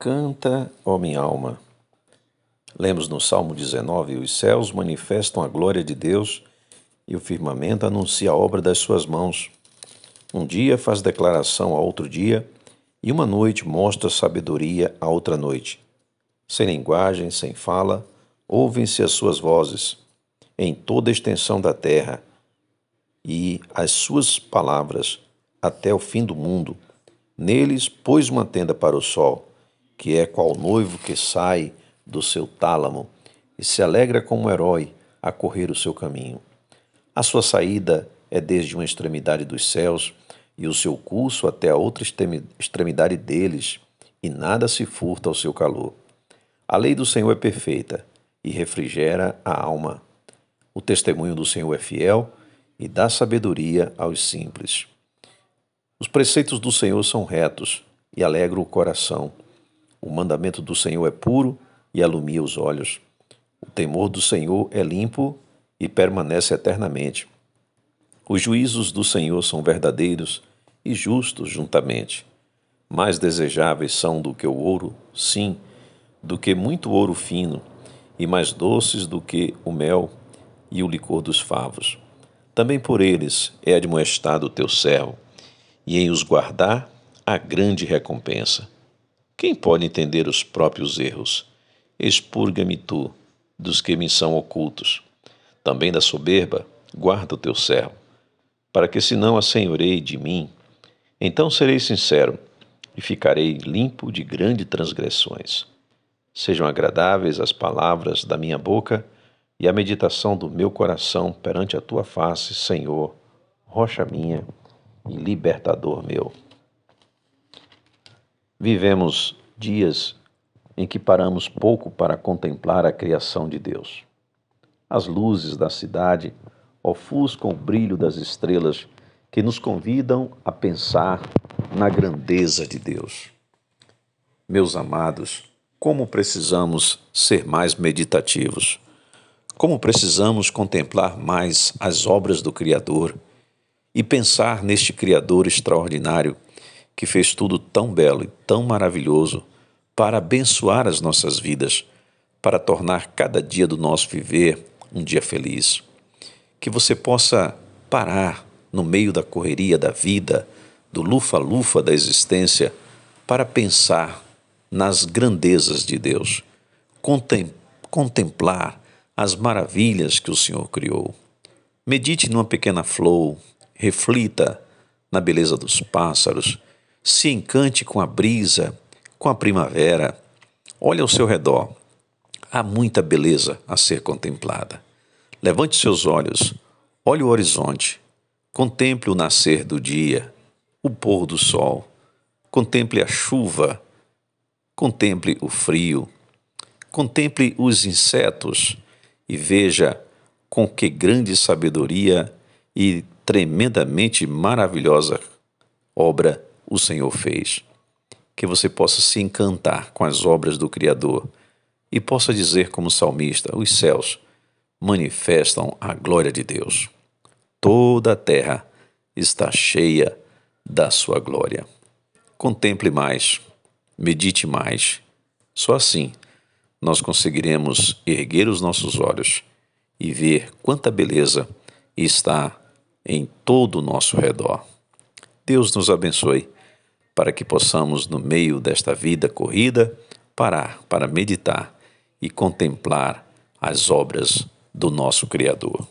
Canta, ó minha alma. Lemos no Salmo 19: Os céus manifestam a glória de Deus e o firmamento anuncia a obra das suas mãos. Um dia faz declaração a outro dia e uma noite mostra sabedoria a outra noite. Sem linguagem, sem fala, ouvem-se as suas vozes em toda a extensão da terra e as suas palavras até o fim do mundo. Neles pôs uma tenda para o sol que é qual noivo que sai do seu tálamo e se alegra como herói a correr o seu caminho. A sua saída é desde uma extremidade dos céus e o seu curso até a outra extremidade deles, e nada se furta ao seu calor. A lei do Senhor é perfeita e refrigera a alma. O testemunho do Senhor é fiel e dá sabedoria aos simples. Os preceitos do Senhor são retos e alegram o coração. O mandamento do Senhor é puro e alumia os olhos. O temor do Senhor é limpo e permanece eternamente. Os juízos do Senhor são verdadeiros e justos juntamente. Mais desejáveis são do que o ouro, sim, do que muito ouro fino, e mais doces do que o mel e o licor dos favos. Também por eles é admoestado o teu servo, e em os guardar há grande recompensa. Quem pode entender os próprios erros? Expurga-me tu dos que me são ocultos. Também da soberba, guarda o teu servo, para que se não assenhorei de mim, então serei sincero e ficarei limpo de grandes transgressões. Sejam agradáveis as palavras da minha boca e a meditação do meu coração perante a tua face, Senhor, rocha minha e libertador meu. Vivemos dias em que paramos pouco para contemplar a criação de Deus. As luzes da cidade ofuscam o brilho das estrelas que nos convidam a pensar na grandeza de Deus. Meus amados, como precisamos ser mais meditativos, como precisamos contemplar mais as obras do Criador e pensar neste Criador extraordinário que fez tudo tão belo e tão maravilhoso para abençoar as nossas vidas, para tornar cada dia do nosso viver um dia feliz. Que você possa parar no meio da correria da vida, do lufa-lufa da existência, para pensar nas grandezas de Deus, contemplar as maravilhas que o Senhor criou. Medite numa pequena flor, reflita na beleza dos pássaros, se encante com a brisa, com a primavera. Olhe ao seu redor. Há muita beleza a ser contemplada. Levante seus olhos, olhe o horizonte, contemple o nascer do dia, o pôr do sol, contemple a chuva, contemple o frio, contemple os insetos e veja com que grande sabedoria e tremendamente maravilhosa obra o Senhor fez. Que você possa se encantar com as obras do Criador e possa dizer, como salmista: os céus manifestam a glória de Deus. Toda a terra está cheia da sua glória. Contemple mais, medite mais. Só assim nós conseguiremos erguer os nossos olhos e ver quanta beleza está em todo o nosso redor. Deus nos abençoe para que possamos, no meio desta vida corrida, parar para meditar e contemplar as obras do nosso Criador.